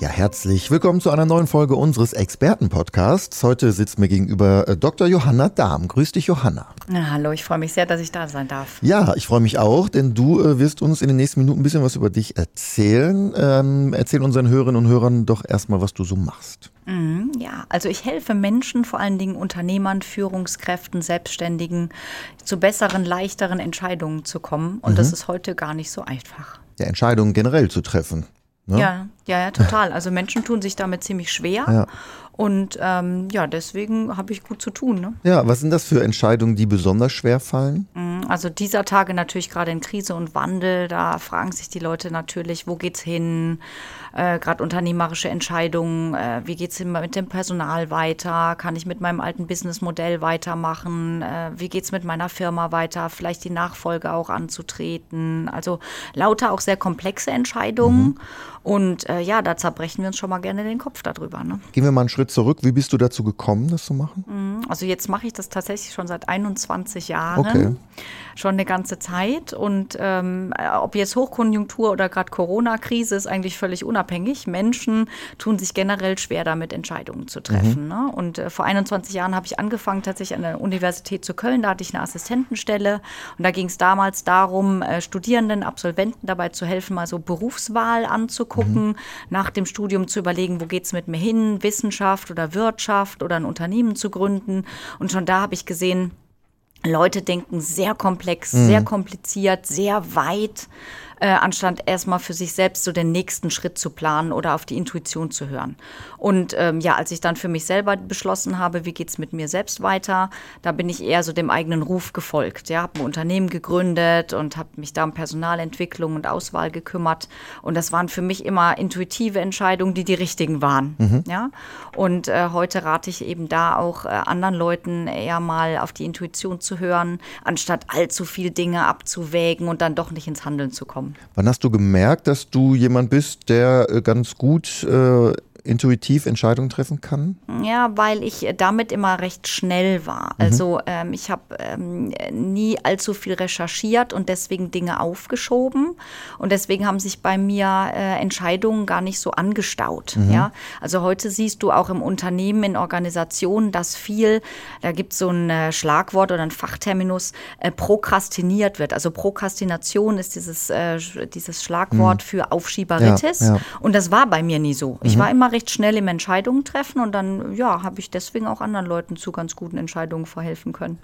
Ja, herzlich willkommen zu einer neuen Folge unseres Expertenpodcasts. Heute sitzt mir gegenüber äh, Dr. Johanna Dahm. Grüß dich, Johanna. Na, hallo, ich freue mich sehr, dass ich da sein darf. Ja, ich freue mich auch, denn du äh, wirst uns in den nächsten Minuten ein bisschen was über dich erzählen. Ähm, erzähl unseren Hörerinnen und Hörern doch erstmal, was du so machst. Mhm, ja, also ich helfe Menschen, vor allen Dingen Unternehmern, Führungskräften, Selbstständigen, zu besseren, leichteren Entscheidungen zu kommen. Und mhm. das ist heute gar nicht so einfach. Ja, Entscheidungen generell zu treffen. Ne? Ja, ja, ja, total. Also Menschen tun sich damit ziemlich schwer. Ja. Und ähm, ja, deswegen habe ich gut zu tun. Ne? Ja, was sind das für Entscheidungen, die besonders schwer fallen? Mhm, also dieser Tage natürlich gerade in Krise und Wandel, da fragen sich die Leute natürlich, wo geht's hin? Äh, gerade unternehmerische Entscheidungen, äh, wie geht's mit dem Personal weiter? Kann ich mit meinem alten Businessmodell weitermachen? Äh, wie geht's mit meiner Firma weiter? Vielleicht die Nachfolge auch anzutreten. Also lauter auch sehr komplexe Entscheidungen. Mhm. Und äh, ja, da zerbrechen wir uns schon mal gerne den Kopf darüber. Ne? Gehen wir mal einen Schritt zurück. Wie bist du dazu gekommen, das zu machen? Mhm, also jetzt mache ich das tatsächlich schon seit 21 Jahren. Okay. Schon eine ganze Zeit. Und ähm, ob jetzt Hochkonjunktur oder gerade Corona-Krise ist eigentlich völlig unabhängig. Menschen tun sich generell schwer damit, Entscheidungen zu treffen. Mhm. Ne? Und äh, vor 21 Jahren habe ich angefangen, tatsächlich an der Universität zu Köln. Da hatte ich eine Assistentenstelle. Und da ging es damals darum, äh, Studierenden, Absolventen dabei zu helfen, mal so Berufswahl anzugucken gucken, mhm. nach dem Studium zu überlegen, wo geht es mit mir hin, Wissenschaft oder Wirtschaft oder ein Unternehmen zu gründen. Und schon da habe ich gesehen, Leute denken sehr komplex, mhm. sehr kompliziert, sehr weit äh, anstatt erstmal für sich selbst so den nächsten Schritt zu planen oder auf die Intuition zu hören. Und ähm, ja, als ich dann für mich selber beschlossen habe, wie geht es mit mir selbst weiter, da bin ich eher so dem eigenen Ruf gefolgt. Ja, habe ein Unternehmen gegründet und habe mich da um Personalentwicklung und Auswahl gekümmert. Und das waren für mich immer intuitive Entscheidungen, die die richtigen waren. Mhm. Ja, und äh, heute rate ich eben da auch äh, anderen Leuten eher mal auf die Intuition zu hören, anstatt allzu viel Dinge abzuwägen und dann doch nicht ins Handeln zu kommen. Wann hast du gemerkt, dass du jemand bist, der äh, ganz gut äh, intuitiv Entscheidungen treffen kann? Ja, weil ich damit immer recht schnell war. Mhm. Also ähm, ich habe ähm, nie allzu viel recherchiert und deswegen Dinge aufgeschoben. Und deswegen haben sich bei mir äh, Entscheidungen gar nicht so angestaut. Mhm. Ja? Also heute siehst du auch im Unternehmen, in Organisationen, dass viel, da gibt es so ein äh, Schlagwort oder ein Fachterminus, äh, prokrastiniert wird. Also Prokrastination ist dieses, äh, dieses Schlagwort mhm. für Aufschieberitis. Ja, ja. Und das war bei mir nie so. Ich mhm. war immer recht schnell im Entscheidungen treffen und dann, ja, habe ich deswegen auch anderen Leuten zu ganz guten Entscheidungen verhelfen können.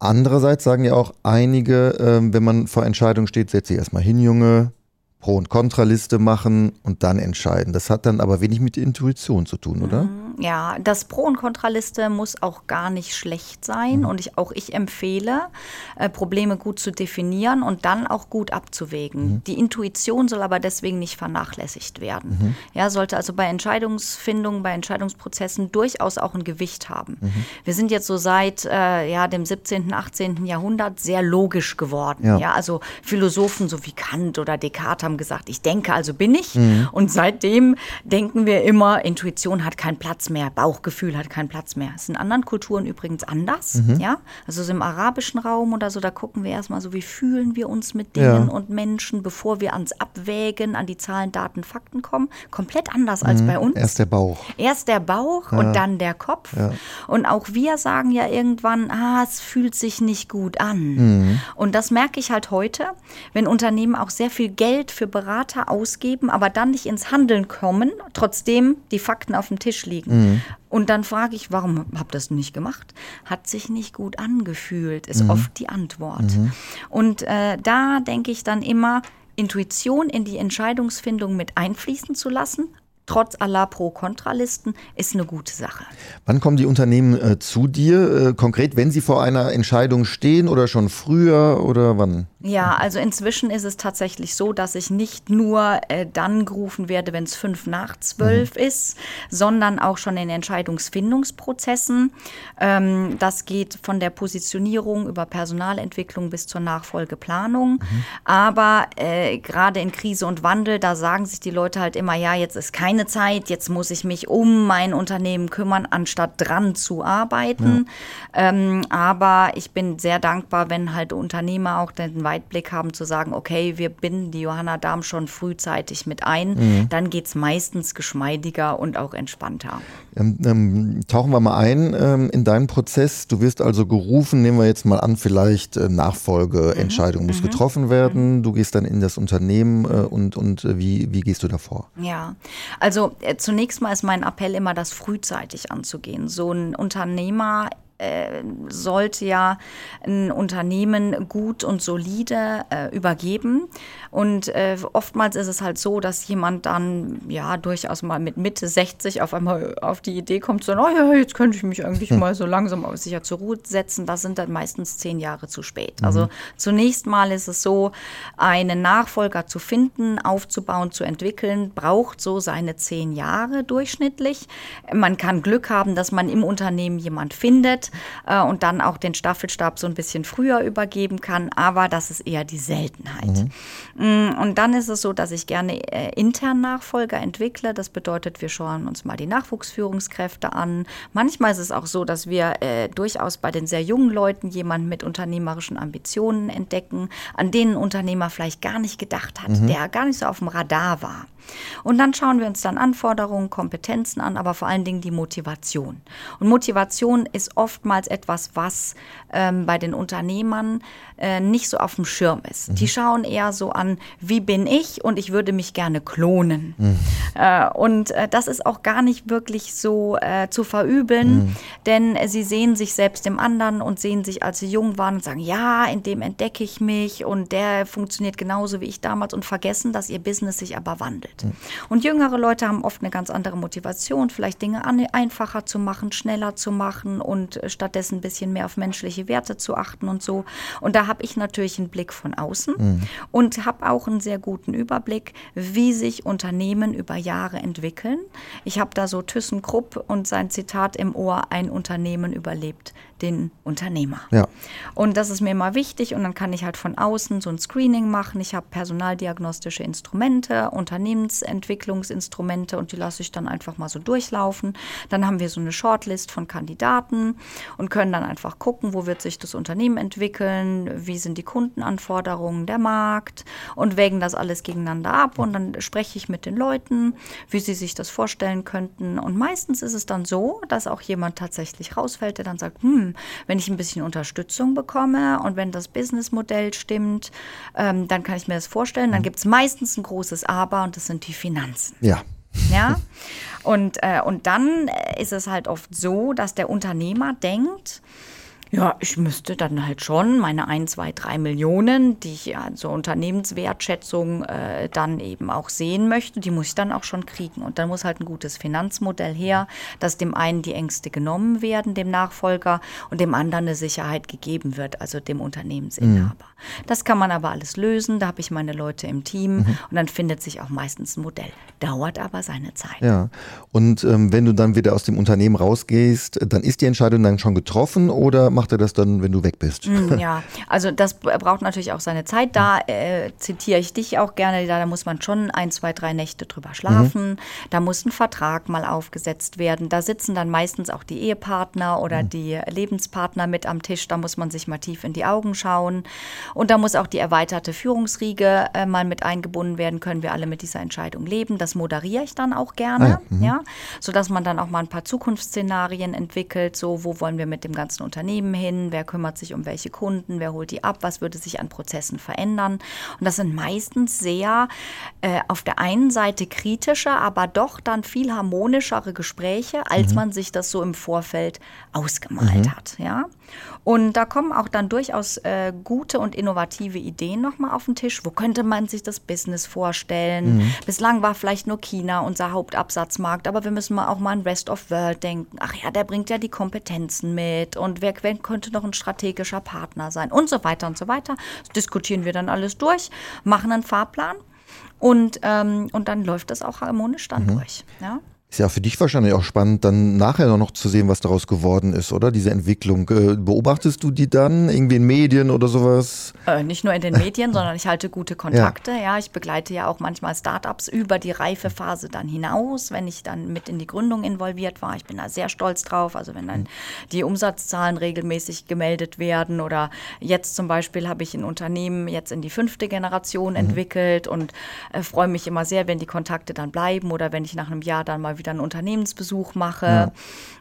Andererseits sagen ja auch einige, äh, wenn man vor Entscheidungen steht, setze ich erstmal hin, Junge, Pro- und Kontraliste machen und dann entscheiden. Das hat dann aber wenig mit Intuition zu tun, oder? Mhm. Ja, das Pro- und Kontraliste muss auch gar nicht schlecht sein. Mhm. Und ich, auch ich empfehle, äh, Probleme gut zu definieren und dann auch gut abzuwägen. Mhm. Die Intuition soll aber deswegen nicht vernachlässigt werden. Mhm. Ja, sollte also bei Entscheidungsfindung, bei Entscheidungsprozessen durchaus auch ein Gewicht haben. Mhm. Wir sind jetzt so seit äh, ja, dem 17., 18. Jahrhundert sehr logisch geworden. Ja. ja. also Philosophen so wie Kant oder Descartes haben gesagt, ich denke, also bin ich. Mhm. Und seitdem denken wir immer, Intuition hat keinen Platz mehr, Bauchgefühl hat keinen Platz mehr. Das ist in anderen Kulturen übrigens anders. Mhm. Ja? Also so im arabischen Raum oder so, da gucken wir erstmal so, wie fühlen wir uns mit Dingen ja. und Menschen, bevor wir ans Abwägen, an die Zahlen, Daten, Fakten kommen. Komplett anders mhm. als bei uns. Erst der Bauch. Erst der Bauch ja. und dann der Kopf. Ja. Und auch wir sagen ja irgendwann, ah, es fühlt sich nicht gut an. Mhm. Und das merke ich halt heute, wenn Unternehmen auch sehr viel Geld für Berater ausgeben, aber dann nicht ins Handeln kommen, trotzdem die Fakten auf dem Tisch liegen. Mhm. Und dann frage ich, warum habt ihr das nicht gemacht? Hat sich nicht gut angefühlt, ist mhm. oft die Antwort. Mhm. Und äh, da denke ich dann immer, Intuition in die Entscheidungsfindung mit einfließen zu lassen, trotz aller Pro-Kontralisten, ist eine gute Sache. Wann kommen die Unternehmen äh, zu dir? Äh, konkret, wenn sie vor einer Entscheidung stehen oder schon früher oder wann? Ja, also inzwischen ist es tatsächlich so, dass ich nicht nur äh, dann gerufen werde, wenn es fünf nach zwölf mhm. ist, sondern auch schon in Entscheidungsfindungsprozessen. Ähm, das geht von der Positionierung über Personalentwicklung bis zur Nachfolgeplanung. Mhm. Aber äh, gerade in Krise und Wandel, da sagen sich die Leute halt immer, ja, jetzt ist keine Zeit, jetzt muss ich mich um mein Unternehmen kümmern, anstatt dran zu arbeiten. Ja. Ähm, aber ich bin sehr dankbar, wenn halt Unternehmer auch den Weitblick haben zu sagen, okay, wir binden die Johanna Darm schon frühzeitig mit ein, mhm. dann geht es meistens geschmeidiger und auch entspannter. Ähm, ähm, tauchen wir mal ein ähm, in deinen Prozess. Du wirst also gerufen, nehmen wir jetzt mal an, vielleicht äh, Nachfolgeentscheidung mhm. muss mhm. getroffen werden. Mhm. Du gehst dann in das Unternehmen äh, und, und äh, wie, wie gehst du davor? Ja, also äh, zunächst mal ist mein Appell immer, das frühzeitig anzugehen. So ein Unternehmer äh, sollte ja ein Unternehmen gut und solide äh, übergeben. Und äh, oftmals ist es halt so, dass jemand dann ja durchaus mal mit Mitte 60 auf einmal auf die Idee kommt, so, oh ja, jetzt könnte ich mich eigentlich hm. mal so langsam auf sicher zur Ruhe setzen. Das sind dann meistens zehn Jahre zu spät. Mhm. Also zunächst mal ist es so, einen Nachfolger zu finden, aufzubauen, zu entwickeln, braucht so seine zehn Jahre durchschnittlich. Man kann Glück haben, dass man im Unternehmen jemand findet äh, und dann auch den Staffelstab so ein bisschen früher übergeben kann, aber das ist eher die Seltenheit. Mhm. Mm, und dann ist es so, dass ich gerne äh, intern Nachfolger entwickle. Das bedeutet, wir schauen uns mal die Nachwuchsführungskräfte an. Manchmal ist es auch so, dass wir äh, durchaus bei den sehr jungen Leuten jemanden mit unternehmerischen Ambitionen entdecken, an denen ein Unternehmer vielleicht gar nicht gedacht hat, mhm. der gar nicht so auf dem Radar war. Und dann schauen wir uns dann Anforderungen, Kompetenzen an, aber vor allen Dingen die Motivation. Und Motivation ist oftmals etwas, was ähm, bei den Unternehmern äh, nicht so auf dem Schirm ist. Mhm. Die schauen eher so an, wie bin ich und ich würde mich gerne klonen. Mhm. Äh, und äh, das ist auch gar nicht wirklich so äh, zu verübeln, mhm. denn sie sehen sich selbst im anderen und sehen sich, als sie jung waren und sagen, ja, in dem entdecke ich mich und der funktioniert genauso wie ich damals und vergessen, dass ihr Business sich aber wandelt. Mhm. Und jüngere Leute haben oft eine ganz andere Motivation, vielleicht Dinge einfacher zu machen, schneller zu machen und äh, stattdessen ein bisschen mehr auf menschliche Werte zu achten und so. Und da habe ich natürlich einen Blick von außen mhm. und habe auch einen sehr guten Überblick, wie sich Unternehmen über Jahre entwickeln. Ich habe da so ThyssenKrupp und sein Zitat im Ohr, ein Unternehmen überlebt den Unternehmer. Ja. Und das ist mir immer wichtig und dann kann ich halt von außen so ein Screening machen. Ich habe personaldiagnostische Instrumente, Unternehmensentwicklungsinstrumente und die lasse ich dann einfach mal so durchlaufen. Dann haben wir so eine Shortlist von Kandidaten und können dann einfach gucken, wo wird sich das Unternehmen entwickeln, wie sind die Kundenanforderungen, der Markt und wägen das alles gegeneinander ab und dann spreche ich mit den Leuten, wie sie sich das vorstellen könnten. Und meistens ist es dann so, dass auch jemand tatsächlich rausfällt, der dann sagt, hm, wenn ich ein bisschen Unterstützung bekomme und wenn das Businessmodell stimmt, ähm, dann kann ich mir das vorstellen. Dann mhm. gibt es meistens ein großes Aber und das sind die Finanzen. Ja. Ja. Und, äh, und dann ist es halt oft so, dass der Unternehmer denkt, ja, ich müsste dann halt schon meine 1, 2, 3 Millionen, die ich ja zur Unternehmenswertschätzung äh, dann eben auch sehen möchte, die muss ich dann auch schon kriegen. Und dann muss halt ein gutes Finanzmodell her, dass dem einen die Ängste genommen werden, dem Nachfolger, und dem anderen eine Sicherheit gegeben wird, also dem Unternehmensinhaber. Mhm. Das kann man aber alles lösen, da habe ich meine Leute im Team mhm. und dann findet sich auch meistens ein Modell. Dauert aber seine Zeit. Ja, und ähm, wenn du dann wieder aus dem Unternehmen rausgehst, dann ist die Entscheidung dann schon getroffen oder macht er das dann, wenn du weg bist. Mm, ja, also das braucht natürlich auch seine Zeit. Da äh, zitiere ich dich auch gerne. Da, da, muss man schon ein, zwei, drei Nächte drüber schlafen. Mhm. Da muss ein Vertrag mal aufgesetzt werden. Da sitzen dann meistens auch die Ehepartner oder mhm. die Lebenspartner mit am Tisch. Da muss man sich mal tief in die Augen schauen. Und da muss auch die erweiterte Führungsriege äh, mal mit eingebunden werden. Können wir alle mit dieser Entscheidung leben? Das moderiere ich dann auch gerne, ah, ja. Mhm. ja, sodass man dann auch mal ein paar Zukunftsszenarien entwickelt. So, wo wollen wir mit dem ganzen Unternehmen Unternehmen hin, wer kümmert sich um welche Kunden, wer holt die ab, was würde sich an Prozessen verändern. Und das sind meistens sehr äh, auf der einen Seite kritische, aber doch dann viel harmonischere Gespräche, als mhm. man sich das so im Vorfeld ausgemalt mhm. hat. Ja? Und da kommen auch dann durchaus äh, gute und innovative Ideen nochmal auf den Tisch. Wo könnte man sich das Business vorstellen? Mhm. Bislang war vielleicht nur China unser Hauptabsatzmarkt, aber wir müssen mal auch mal an Rest of World denken. Ach ja, der bringt ja die Kompetenzen mit. Und wer, wer könnte noch ein strategischer Partner sein und so weiter und so weiter. Das diskutieren wir dann alles durch, machen einen Fahrplan und, ähm, und dann läuft das auch harmonisch dann mhm. durch. Ja? Ist ja für dich wahrscheinlich auch spannend, dann nachher noch zu sehen, was daraus geworden ist, oder? Diese Entwicklung. Äh, beobachtest du die dann irgendwie in Medien oder sowas? Äh, nicht nur in den Medien, sondern ich halte gute Kontakte. Ja. ja. ich begleite ja auch manchmal Startups über die Reifephase dann hinaus, wenn ich dann mit in die Gründung involviert war. Ich bin da sehr stolz drauf. Also wenn dann die Umsatzzahlen regelmäßig gemeldet werden oder jetzt zum Beispiel habe ich ein Unternehmen jetzt in die fünfte Generation mhm. entwickelt und äh, freue mich immer sehr, wenn die Kontakte dann bleiben oder wenn ich nach einem Jahr dann mal wieder einen Unternehmensbesuch mache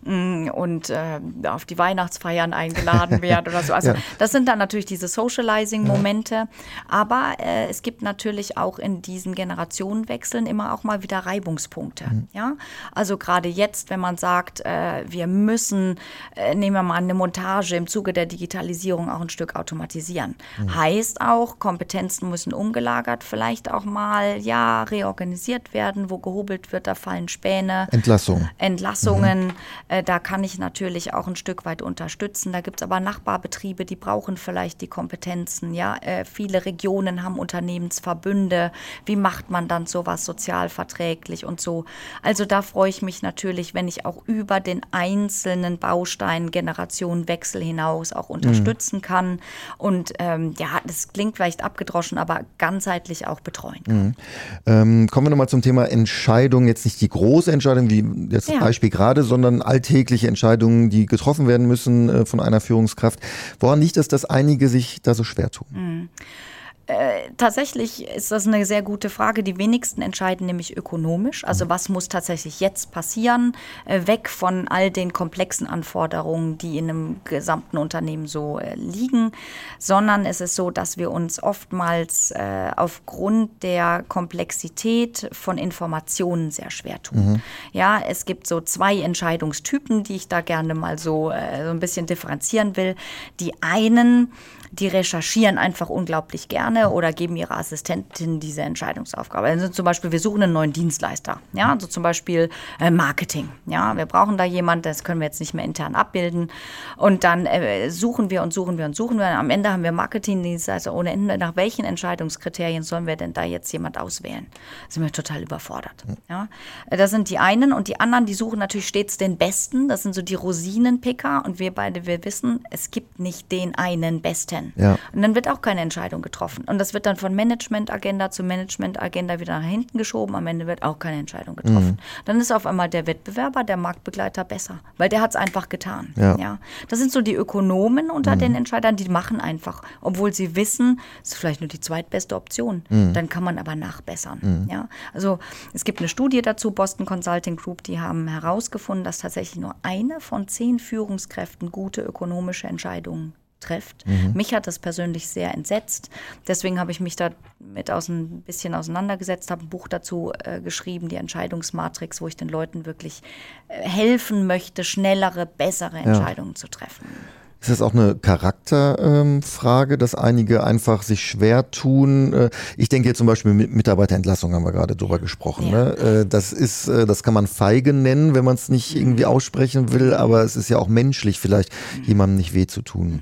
ja. Mm, und äh, auf die Weihnachtsfeiern eingeladen werde oder so. Also ja. das sind dann natürlich diese Socializing-Momente. Aber äh, es gibt natürlich auch in diesen Generationenwechseln immer auch mal wieder Reibungspunkte. Mhm. Ja? Also gerade jetzt, wenn man sagt, äh, wir müssen, äh, nehmen wir mal eine Montage im Zuge der Digitalisierung auch ein Stück automatisieren. Mhm. Heißt auch, Kompetenzen müssen umgelagert, vielleicht auch mal ja reorganisiert werden, wo gehobelt wird, da fallen Späne Pläne. Entlassung. Entlassungen. Mhm. Äh, da kann ich natürlich auch ein Stück weit unterstützen. Da gibt es aber Nachbarbetriebe, die brauchen vielleicht die Kompetenzen. Ja, äh, viele Regionen haben Unternehmensverbünde. Wie macht man dann sowas sozialverträglich und so? Also da freue ich mich natürlich, wenn ich auch über den einzelnen Baustein Generationenwechsel hinaus auch unterstützen mhm. kann. Und ähm, ja, das klingt vielleicht abgedroschen, aber ganzheitlich auch betreuen kann. Mhm. Ähm, kommen wir nochmal zum Thema Entscheidung. Jetzt nicht die große Entscheidungen wie das ja. Beispiel gerade, sondern alltägliche Entscheidungen, die getroffen werden müssen äh, von einer Führungskraft. Woran liegt es, dass einige sich da so schwer tun? Mhm. Äh, tatsächlich ist das eine sehr gute Frage. Die wenigsten entscheiden nämlich ökonomisch. Also mhm. was muss tatsächlich jetzt passieren, äh, weg von all den komplexen Anforderungen, die in einem gesamten Unternehmen so äh, liegen, sondern es ist so, dass wir uns oftmals aufgrund der Komplexität von Informationen sehr schwer tun. Mhm. Ja, es gibt so zwei Entscheidungstypen, die ich da gerne mal so, so ein bisschen differenzieren will. Die einen, die recherchieren einfach unglaublich gerne oder geben ihrer Assistentin diese Entscheidungsaufgabe. Also zum Beispiel, wir suchen einen neuen Dienstleister. Ja, also zum Beispiel äh, Marketing. Ja, wir brauchen da jemanden, das können wir jetzt nicht mehr intern abbilden. Und dann äh, suchen wir und suchen wir und suchen wir. Und am Ende haben wir Marketingdienstleister ohne Ende. Nach welchen Entscheidungskriterien sollen wir denn da jetzt jemand auswählen? Da sind wir total überfordert. Ja, das sind die einen und die anderen, die suchen natürlich stets den Besten. Das sind so die Rosinenpicker. Und wir beide, wir wissen, es gibt nicht den einen Besten. Ja. Und dann wird auch keine Entscheidung getroffen. Und das wird dann von Management-Agenda zu Management-Agenda wieder nach hinten geschoben. Am Ende wird auch keine Entscheidung getroffen. Mhm. Dann ist auf einmal der Wettbewerber, der Marktbegleiter besser, weil der hat es einfach getan. Ja. ja. Das sind so die Ökonomen unter mhm. den Entscheidern, die machen einfach, obwohl sie wissen, es ist vielleicht nur die zweitbeste Option. Mhm. Dann kann man aber nachbessern. Mhm. Ja. Also es gibt eine Studie dazu, Boston Consulting Group, die haben herausgefunden, dass tatsächlich nur eine von zehn Führungskräften gute ökonomische Entscheidungen trifft. Mhm. Mich hat das persönlich sehr entsetzt. Deswegen habe ich mich da mit aus ein bisschen auseinandergesetzt, habe ein Buch dazu äh, geschrieben, die Entscheidungsmatrix, wo ich den Leuten wirklich äh, helfen möchte, schnellere, bessere Entscheidungen ja. zu treffen. Ist das auch eine Charakterfrage, ähm, dass einige einfach sich schwer tun? Äh, ich denke jetzt zum Beispiel mit Mitarbeiterentlassung haben wir gerade drüber gesprochen. Ja. Ne? Äh, das ist, äh, das kann man feige nennen, wenn man es nicht irgendwie aussprechen will, aber es ist ja auch menschlich, vielleicht mhm. jemandem nicht weh zu tun.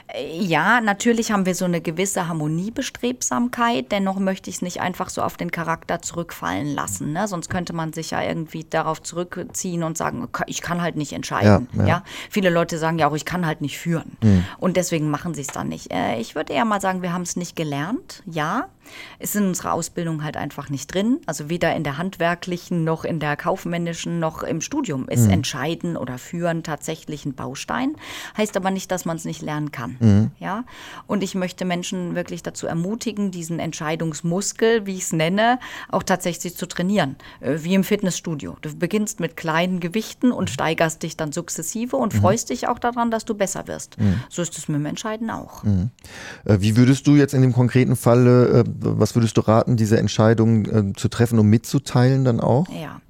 Ja, natürlich haben wir so eine gewisse Harmoniebestrebsamkeit, dennoch möchte ich es nicht einfach so auf den Charakter zurückfallen lassen. Ne? Sonst könnte man sich ja irgendwie darauf zurückziehen und sagen, ich kann halt nicht entscheiden. Ja, ja. ja? Viele Leute sagen ja auch, ich kann halt nicht führen. Mhm. Und deswegen machen sie es dann nicht. Äh, ich würde eher mal sagen, wir haben es nicht gelernt, ja ist in unserer Ausbildung halt einfach nicht drin. Also weder in der handwerklichen noch in der kaufmännischen noch im Studium ist mhm. Entscheiden oder Führen tatsächlich ein Baustein. Heißt aber nicht, dass man es nicht lernen kann. Mhm. Ja? Und ich möchte Menschen wirklich dazu ermutigen, diesen Entscheidungsmuskel, wie ich es nenne, auch tatsächlich zu trainieren. Äh, wie im Fitnessstudio. Du beginnst mit kleinen Gewichten und steigerst dich dann sukzessive und mhm. freust dich auch daran, dass du besser wirst. Mhm. So ist es mit dem Entscheiden auch. Mhm. Äh, wie würdest du jetzt in dem konkreten Fall äh, was würdest du raten, diese Entscheidung zu treffen und mitzuteilen dann auch? Ja.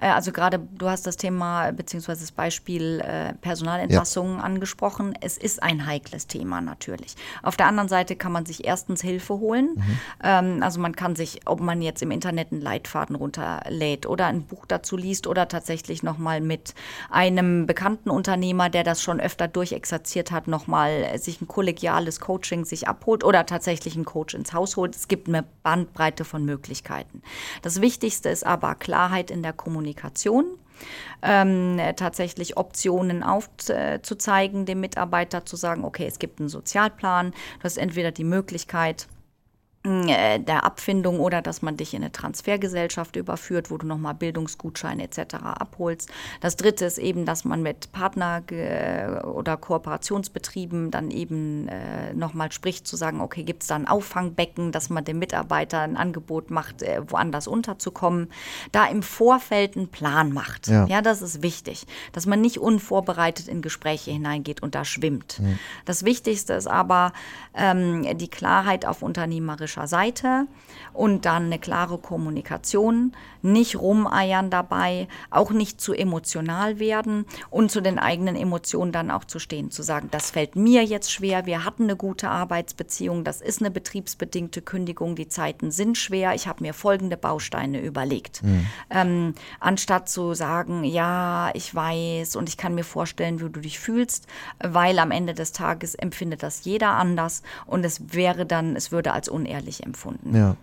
Äh, also gerade du hast das Thema beziehungsweise das Beispiel äh, Personalentlassungen ja. angesprochen. Es ist ein heikles Thema natürlich. Auf der anderen Seite kann man sich erstens Hilfe holen. Mhm. Ähm, also man kann sich, ob man jetzt im Internet einen Leitfaden runterlädt oder ein Buch dazu liest oder tatsächlich nochmal mit einem bekannten Unternehmer, der das schon öfter durchexerziert hat, nochmal sich ein kollegiales Coaching sich abholt oder tatsächlich einen Coach ins Haus holt. Es gibt eine Bandbreite von Möglichkeiten. Das Wichtigste ist aber Klarheit in der Kommunikation. Ähm, tatsächlich Optionen aufzuzeigen, dem Mitarbeiter zu sagen, okay, es gibt einen Sozialplan, du hast entweder die Möglichkeit, der Abfindung oder dass man dich in eine Transfergesellschaft überführt, wo du nochmal Bildungsgutscheine etc. abholst. Das dritte ist eben, dass man mit Partner- oder Kooperationsbetrieben dann eben äh, nochmal spricht, zu sagen, okay, gibt es da ein Auffangbecken, dass man dem Mitarbeiter ein Angebot macht, äh, woanders unterzukommen. Da im Vorfeld einen Plan macht. Ja. ja, das ist wichtig, dass man nicht unvorbereitet in Gespräche hineingeht und da schwimmt. Mhm. Das Wichtigste ist aber ähm, die Klarheit auf unternehmerische politischer Seite und dann eine klare Kommunikation, nicht rumeiern dabei, auch nicht zu emotional werden und zu den eigenen Emotionen dann auch zu stehen, zu sagen, das fällt mir jetzt schwer, wir hatten eine gute Arbeitsbeziehung, das ist eine betriebsbedingte Kündigung, die Zeiten sind schwer, ich habe mir folgende Bausteine überlegt. Mhm. Ähm, anstatt zu sagen, ja, ich weiß und ich kann mir vorstellen, wie du dich fühlst, weil am Ende des Tages empfindet das jeder anders und es wäre dann, es würde als unehrlich empfunden. Ja.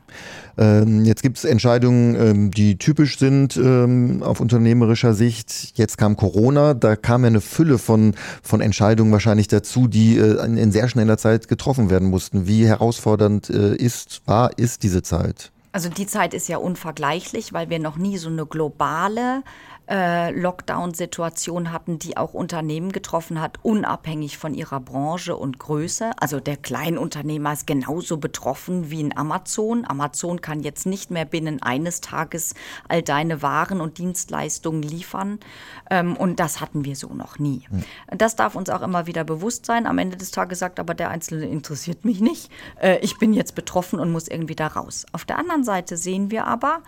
Ähm, jetzt gibt es Entscheidungen, ähm, die typisch sind ähm, auf unternehmerischer Sicht. Jetzt kam Corona, da kam ja eine Fülle von, von Entscheidungen wahrscheinlich dazu, die äh, in, in, sehr schneller Zeit getroffen werden mussten. Wie herausfordernd äh, ist, war, ist diese Zeit? Also die Zeit ist ja unvergleichlich, weil wir noch nie so eine globale äh, Lockdown-Situation hatten, die auch Unternehmen getroffen hat, unabhängig von ihrer Branche und Größe. Also der Kleinunternehmer ist genauso betroffen wie ein Amazon. Amazon kann jetzt nicht mehr binnen eines Tages all deine Waren und Dienstleistungen liefern. Ähm, und das hatten wir so noch nie. Mhm. Das darf uns auch immer wieder bewusst sein. Am Ende des Tages sagt aber der Einzelne, interessiert mich nicht. Äh, ich bin jetzt betroffen und muss irgendwie da raus. Auf der anderen Seite sehen wir aber,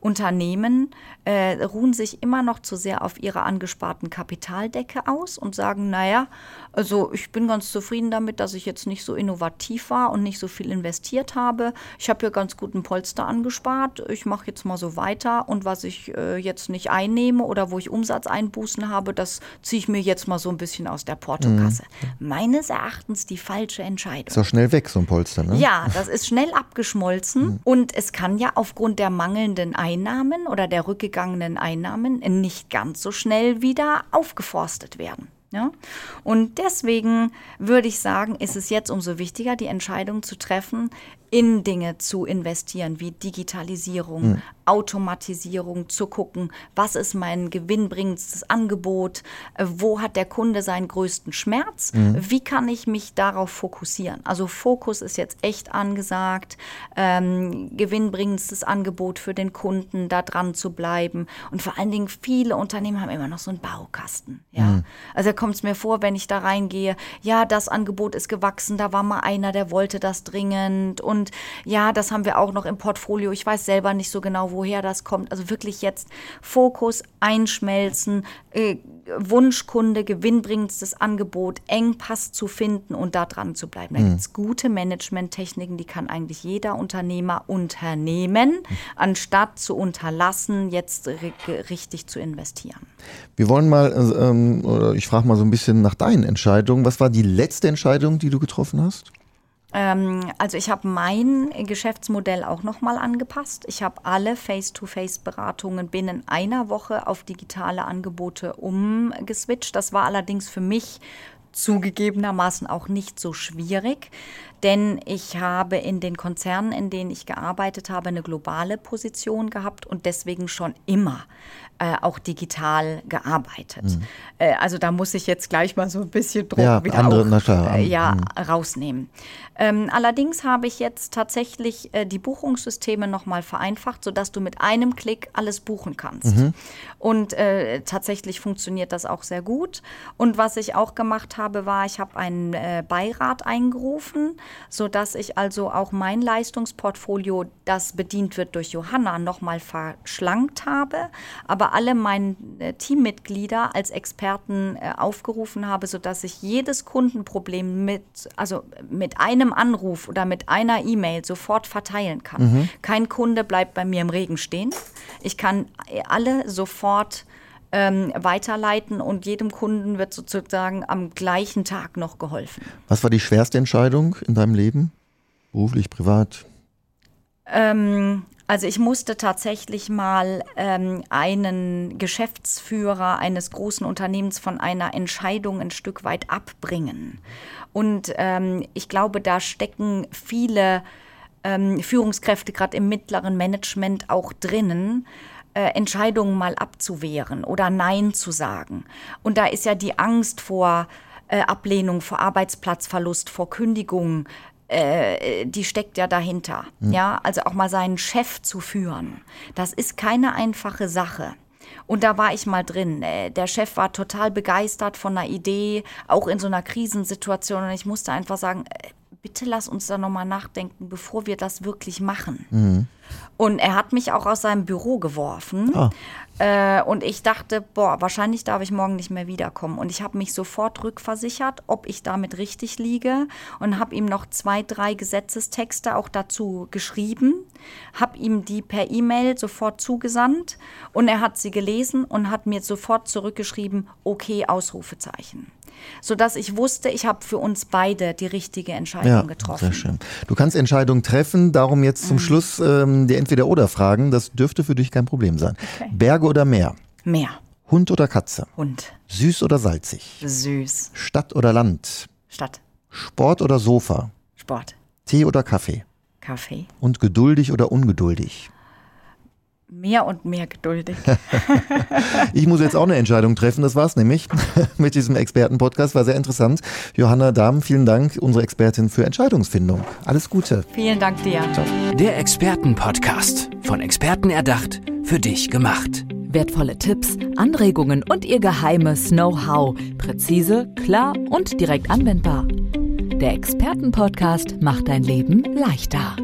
Unternehmen äh, ruhen sich immer noch zu sehr auf ihrer angesparten Kapitaldecke aus und sagen, naja, also ich bin ganz zufrieden damit, dass ich jetzt nicht so innovativ war und nicht so viel investiert habe. Ich habe hier ganz guten Polster angespart. Ich mache jetzt mal so weiter und was ich äh, jetzt nicht einnehme oder wo ich Umsatzeinbußen habe, das ziehe ich mir jetzt mal so ein bisschen aus der Portokasse. Mhm. Meines Erachtens die falsche Entscheidung. Ist doch schnell weg, so ein Polster, ne? Ja, das ist schnell abgeschmolzen mhm. und es kann ja aufgrund der mangelnden Einnahmen oder der rückgegangenen Einnahmen nicht ganz so schnell wieder aufgeforstet werden. Ja? Und deswegen würde ich sagen, ist es jetzt umso wichtiger, die Entscheidung zu treffen, in Dinge zu investieren, wie Digitalisierung, mhm. Automatisierung, zu gucken, was ist mein gewinnbringendstes Angebot, äh, wo hat der Kunde seinen größten Schmerz, mhm. wie kann ich mich darauf fokussieren. Also Fokus ist jetzt echt angesagt, ähm, gewinnbringendstes Angebot für den Kunden, da dran zu bleiben. Und vor allen Dingen, viele Unternehmen haben immer noch so einen Baukasten. Ja? Mhm. Also kommt es mir vor, wenn ich da reingehe, ja, das Angebot ist gewachsen, da war mal einer, der wollte das dringend und und ja, das haben wir auch noch im Portfolio. Ich weiß selber nicht so genau, woher das kommt. Also wirklich jetzt Fokus, einschmelzen, äh, Wunschkunde, gewinnbringendstes Angebot, Engpass zu finden und da dran zu bleiben. Da mhm. gibt es gute Management-Techniken, die kann eigentlich jeder Unternehmer unternehmen, anstatt zu unterlassen, jetzt richtig zu investieren. Wir wollen mal, äh, ähm, oder ich frage mal so ein bisschen nach deinen Entscheidungen. Was war die letzte Entscheidung, die du getroffen hast? Ähm, also ich habe mein Geschäftsmodell auch nochmal angepasst. Ich habe alle Face-to-Face-Beratungen binnen einer Woche auf digitale Angebote umgeswitcht. Das war allerdings für mich zugegebenermaßen auch nicht so schwierig, denn ich habe in den Konzernen, in denen ich gearbeitet habe, eine globale Position gehabt und deswegen schon immer äh, auch digital gearbeitet. Mhm. Äh, also da muss ich jetzt gleich mal so ein bisschen Druck ja, wieder andere, auch, klar, äh, ja, mhm. rausnehmen. Ähm, allerdings habe ich jetzt tatsächlich äh, die Buchungssysteme nochmal vereinfacht, sodass du mit einem Klick alles buchen kannst. Mhm. Und äh, tatsächlich funktioniert das auch sehr gut. Und was ich auch gemacht habe, war, ich habe einen äh, Beirat eingerufen, sodass ich also auch mein Leistungsportfolio, das bedient wird durch Johanna, nochmal verschlankt habe, aber alle meine äh, Teammitglieder als Experten äh, aufgerufen habe, sodass ich jedes Kundenproblem mit, also mit einem Anruf oder mit einer E-Mail sofort verteilen kann. Mhm. Kein Kunde bleibt bei mir im Regen stehen. Ich kann alle sofort ähm, weiterleiten und jedem Kunden wird sozusagen am gleichen Tag noch geholfen. Was war die schwerste Entscheidung in deinem Leben? Beruflich, privat? Ähm, also ich musste tatsächlich mal ähm, einen Geschäftsführer eines großen Unternehmens von einer Entscheidung ein Stück weit abbringen. Und ähm, ich glaube, da stecken viele ähm, Führungskräfte gerade im mittleren Management auch drinnen. Äh, Entscheidungen mal abzuwehren oder Nein zu sagen. Und da ist ja die Angst vor äh, Ablehnung, vor Arbeitsplatzverlust, vor Kündigung, äh, die steckt ja dahinter. Mhm. Ja, also auch mal seinen Chef zu führen. Das ist keine einfache Sache. Und da war ich mal drin. Äh, der Chef war total begeistert von einer Idee, auch in so einer Krisensituation. Und ich musste einfach sagen, äh, bitte lass uns da nochmal nachdenken, bevor wir das wirklich machen. Mhm. Und er hat mich auch aus seinem Büro geworfen. Ah. Äh, und ich dachte, boah, wahrscheinlich darf ich morgen nicht mehr wiederkommen. Und ich habe mich sofort rückversichert, ob ich damit richtig liege. Und habe ihm noch zwei, drei Gesetzestexte auch dazu geschrieben. Habe ihm die per E-Mail sofort zugesandt. Und er hat sie gelesen und hat mir sofort zurückgeschrieben, okay, Ausrufezeichen sodass ich wusste, ich habe für uns beide die richtige Entscheidung ja, getroffen. Sehr schön. Du kannst Entscheidungen treffen, darum jetzt zum mhm. Schluss ähm, die Entweder-Oder-Fragen. Das dürfte für dich kein Problem sein. Okay. Berge oder Meer? Meer. Hund oder Katze? Hund. Süß oder salzig? Süß. Stadt oder Land? Stadt. Sport oder Sofa? Sport. Tee oder Kaffee? Kaffee. Und geduldig oder ungeduldig? Mehr und mehr geduldig. ich muss jetzt auch eine Entscheidung treffen, das war's nämlich mit diesem Expertenpodcast, war sehr interessant. Johanna Dahm, vielen Dank, unsere Expertin für Entscheidungsfindung. Alles Gute. Vielen Dank dir. Ciao. Der Expertenpodcast, von Experten erdacht, für dich gemacht. Wertvolle Tipps, Anregungen und ihr geheimes Know-how. Präzise, klar und direkt anwendbar. Der Expertenpodcast macht dein Leben leichter.